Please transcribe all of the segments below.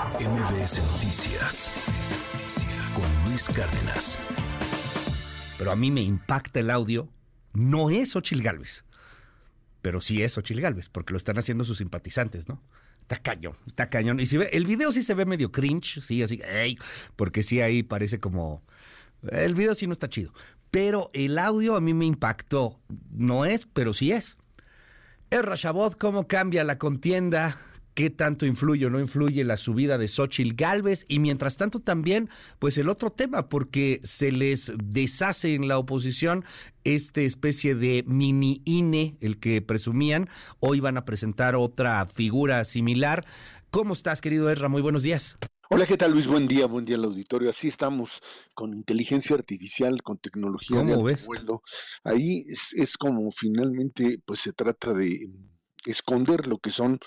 MBS Noticias con Luis Cárdenas. Pero a mí me impacta el audio. No es Ochil Gálvez, pero sí es Ochil Gálvez, porque lo están haciendo sus simpatizantes, ¿no? Está cañón, está cañón. Y si ve, el video sí se ve medio cringe, sí, así, ey, porque sí ahí parece como. El video sí no está chido. Pero el audio a mí me impactó. No es, pero sí es. Es Rashabot, ¿cómo cambia la contienda? ¿Qué tanto influye o no influye la subida de Xochitl Galvez? Y mientras tanto también, pues el otro tema, porque se les deshace en la oposición esta especie de mini INE, el que presumían. Hoy van a presentar otra figura similar. ¿Cómo estás, querido Ezra? Muy buenos días. Hola, ¿qué tal Luis? Buen día, buen día al auditorio. Así estamos con inteligencia artificial, con tecnología de ves? vuelo. Ahí es, como finalmente pues se trata de esconder lo que son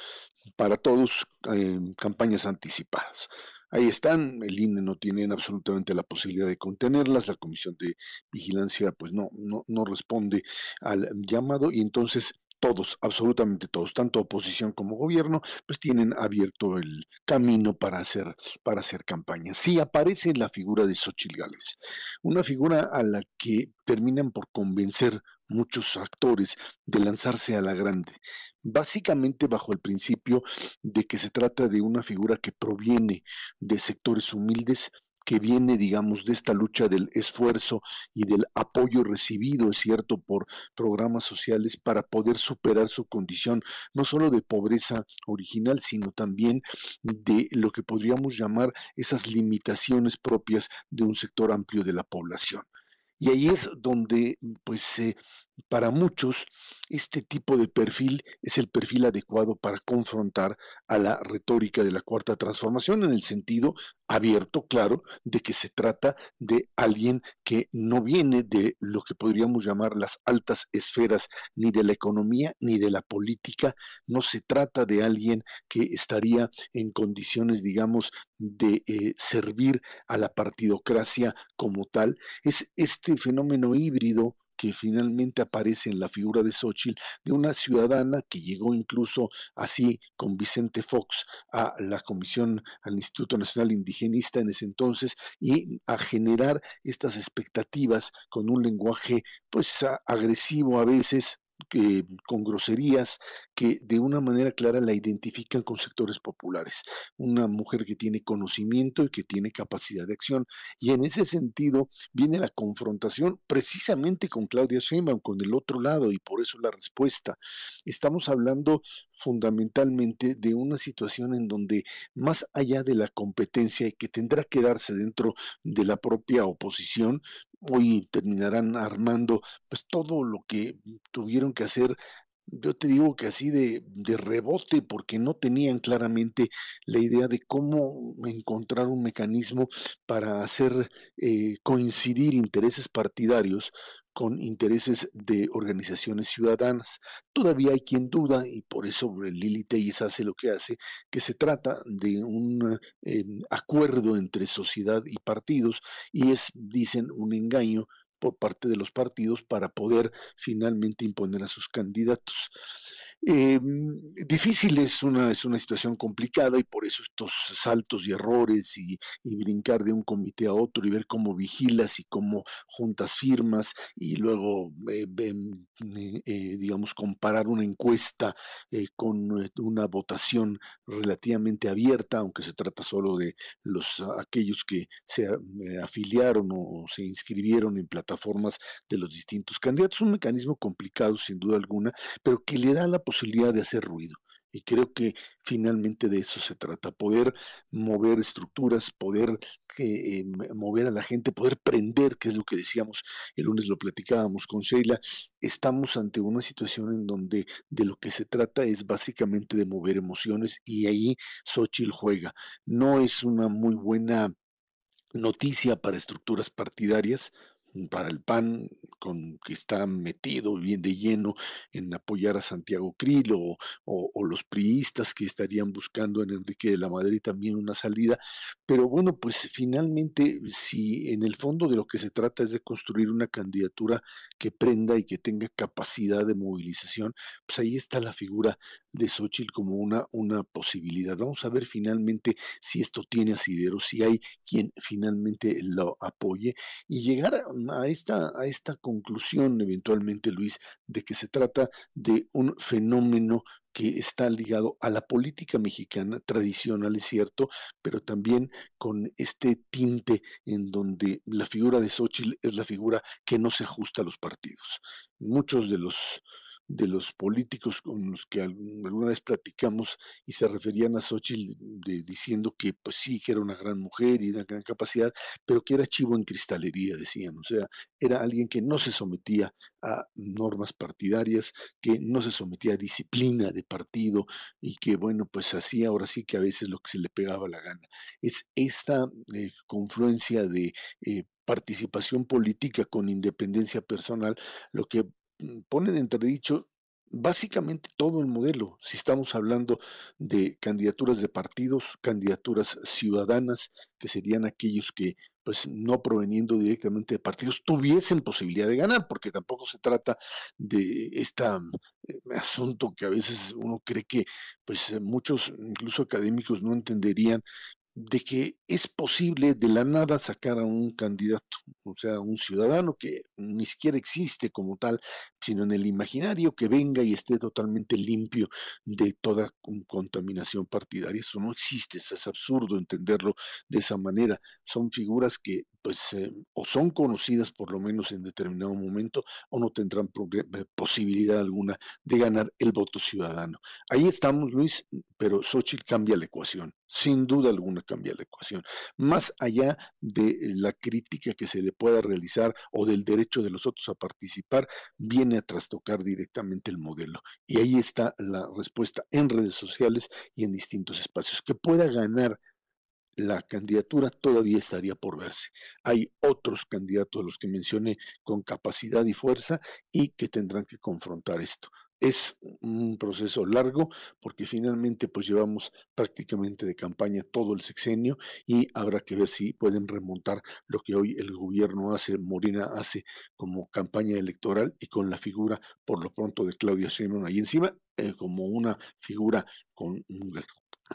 para todos eh, campañas anticipadas. Ahí están, el INE no tiene absolutamente la posibilidad de contenerlas, la Comisión de Vigilancia pues no, no, no responde al llamado y entonces todos, absolutamente todos, tanto oposición como gobierno, pues tienen abierto el camino para hacer, para hacer campaña. Sí aparece la figura de Xochitl Gales, una figura a la que terminan por convencer muchos actores de lanzarse a la grande, básicamente bajo el principio de que se trata de una figura que proviene de sectores humildes, que viene, digamos, de esta lucha del esfuerzo y del apoyo recibido, es cierto, por programas sociales para poder superar su condición, no solo de pobreza original, sino también de lo que podríamos llamar esas limitaciones propias de un sector amplio de la población. Y ahí es donde, pues, para muchos, este tipo de perfil es el perfil adecuado para confrontar a la retórica de la cuarta transformación en el sentido abierto, claro, de que se trata de alguien que no viene de lo que podríamos llamar las altas esferas ni de la economía ni de la política, no se trata de alguien que estaría en condiciones, digamos, de eh, servir a la partidocracia como tal, es este fenómeno híbrido que finalmente aparece en la figura de Xochitl, de una ciudadana que llegó incluso así con Vicente Fox a la Comisión, al Instituto Nacional Indigenista en ese entonces, y a generar estas expectativas con un lenguaje pues agresivo a veces, con groserías que de una manera clara la identifican con sectores populares. Una mujer que tiene conocimiento y que tiene capacidad de acción. Y en ese sentido viene la confrontación precisamente con Claudia Sheinbaum, con el otro lado, y por eso la respuesta. Estamos hablando fundamentalmente de una situación en donde más allá de la competencia y que tendrá que darse dentro de la propia oposición, hoy terminarán armando pues todo lo que tuvieron que hacer yo te digo que así de, de, rebote, porque no tenían claramente la idea de cómo encontrar un mecanismo para hacer eh, coincidir intereses partidarios con intereses de organizaciones ciudadanas. Todavía hay quien duda, y por eso Lili Telles hace lo que hace, que se trata de un em, acuerdo entre sociedad y partidos, y es, dicen, un engaño por parte de los partidos para poder finalmente imponer a sus candidatos. Eh, difícil es una, es una situación complicada y por eso estos saltos y errores y, brincar de un comité a otro y ver cómo vigilas y cómo juntas firmas y luego, eh, eh, digamos, comparar una encuesta con una votación relativamente abierta, aunque se trata solo de los aquellos que se afiliaron o se inscribieron en plataformas de los distintos candidatos. Un mecanismo complicado, sin duda alguna, pero que le da la posibilidad posibilidad de hacer ruido. Y creo que finalmente de eso se trata, poder mover estructuras, poder eh, mover a la gente, poder prender, que es lo que decíamos el lunes, lo platicábamos con Sheila. Estamos ante una situación en donde de lo que se trata es básicamente de mover emociones y ahí Xochitl juega. No es una muy buena noticia para estructuras partidarias, para el PAN, con, que está metido bien de lleno en apoyar a Santiago Krill o, o, los priistas que estarían buscando en Enrique de la Madrid también una salida. Pero bueno, pues finalmente, si en el fondo de lo que se trata es de construir una candidatura que prenda y que tenga capacidad de movilización, pues ahí está la figura de Xochitl como una, una posibilidad. Vamos a ver finalmente si esto tiene asidero, si hay quien finalmente lo apoye y llegar a esta, a esta conclusión eventualmente, Luis, de que se trata de un fenómeno que está ligado a la política mexicana tradicional, es cierto, pero también con este tinte en donde la figura de Xochitl es la figura que no se ajusta a los partidos. Muchos de los de los políticos con los que alguna vez platicamos y se referían a Xochitl de, diciendo que pues sí, que era una gran mujer y una gran capacidad, pero que era chivo en cristalería, decían. O sea, era alguien que no se sometía a normas partidarias, que no se sometía a disciplina de partido y que, bueno, pues hacía ahora sí que a veces lo que se le pegaba la gana. Es esta eh, confluencia de eh, participación política con independencia personal lo que Mm, ponen en entredicho básicamente todo el modelo. Si estamos hablando de candidaturas de partidos, candidaturas ciudadanas, que serían aquellos que, pues no proveniendo directamente de partidos, tuviesen posibilidad de ganar, porque tampoco se trata de este asunto que a veces uno cree que, pues muchos, incluso académicos, no entenderían, de que es posible de la nada sacar a un candidato, o sea, un ciudadano que ni siquiera existe como tal, sino en el imaginario que venga y esté totalmente limpio de toda contaminación partidaria. Eso no existe, es absurdo entenderlo de esa manera. Son figuras que pues eh, o son conocidas por lo menos en determinado momento o no tendrán eh, posibilidad alguna de ganar el voto ciudadano. Ahí estamos, Luis, pero Xochitl cambia la ecuación, sin duda alguna cambia la ecuación. Más allá de la crítica que se le pueda realizar o del derecho de los otros a participar, viene a trastocar directamente el modelo. Y ahí está la respuesta en redes sociales y en distintos espacios. Que pueda ganar la candidatura todavía estaría por verse. Hay otros candidatos, a los que mencioné, con capacidad y fuerza y que tendrán que confrontar esto. Es un proceso largo porque finalmente pues llevamos prácticamente de campaña todo el sexenio y habrá que ver si pueden remontar lo que hoy el gobierno hace, Morena hace como campaña electoral y con la figura por lo pronto de Claudia Sheinbaum ahí encima eh, como una figura con un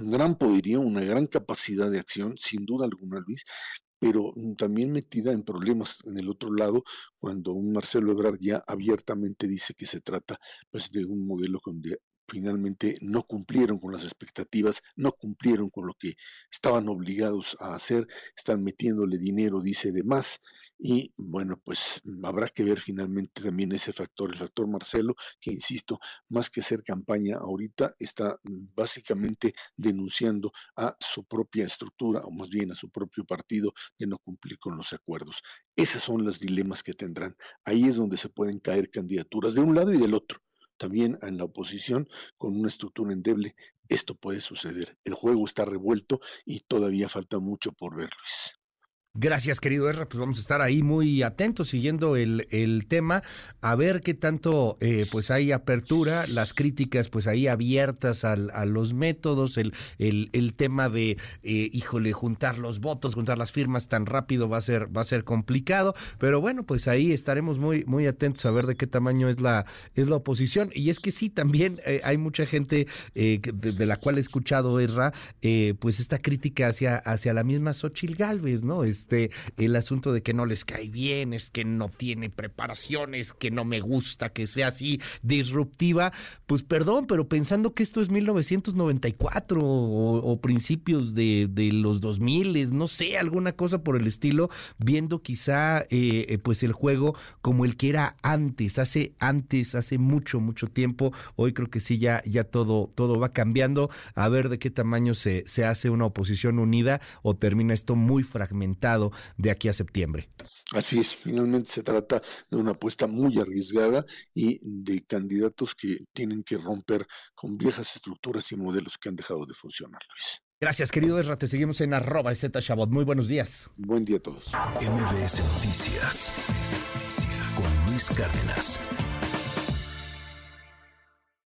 gran poderío, una gran capacidad de acción, sin duda alguna, Luis, pero también metida en problemas en el otro lado, cuando un Marcelo Ebrard ya abiertamente dice que se trata pues, de un modelo donde finalmente no cumplieron con las expectativas, no cumplieron con lo que estaban obligados a hacer, están metiéndole dinero, dice, de más, y bueno, pues habrá que ver finalmente también ese factor, el factor Marcelo, que insisto, más que hacer campaña ahorita, está básicamente denunciando a su propia estructura, o más bien a su propio partido, de no cumplir con los acuerdos. Esos son los dilemas que tendrán. Ahí es donde se pueden caer candidaturas de un lado y del otro. También en la oposición, con una estructura endeble, esto puede suceder. El juego está revuelto y todavía falta mucho por ver, Luis. Gracias, querido Erra. Pues vamos a estar ahí muy atentos siguiendo el, el tema, a ver qué tanto eh, pues hay apertura, las críticas pues ahí abiertas al, a los métodos, el, el, el tema de, eh, híjole, juntar los votos, juntar las firmas tan rápido va a ser, va a ser complicado, pero bueno, pues ahí estaremos muy, muy atentos a ver de qué tamaño es la, es la oposición. Y es que sí, también eh, hay mucha gente de, de, la cual he escuchado, Erra, pues esta crítica hacia, hacia la misma Xochil Galvez, ¿no? Es, este, el asunto de que no les cae bien, es que no tiene preparaciones, que no me gusta que sea así disruptiva, pues perdón, pero pensando que esto es 1994 o, principios de, los 2000, no sé, alguna cosa por el estilo, viendo quizá eh, eh, pues el juego como el que era antes, hace antes, hace mucho, mucho tiempo, hoy creo que sí, ya, ya todo, todo va cambiando, a ver de qué tamaño se, se hace una oposición unida o termina esto muy fragmentado de aquí a septiembre. Así es, finalmente se trata de una apuesta muy arriesgada y de candidatos que tienen que romper con viejas estructuras y modelos que han dejado de funcionar, Luis. Gracias, querido Esra. Te seguimos en arroba Shabot. Muy buenos días. Buen día a todos. MBS Noticias con Luis Cárdenas.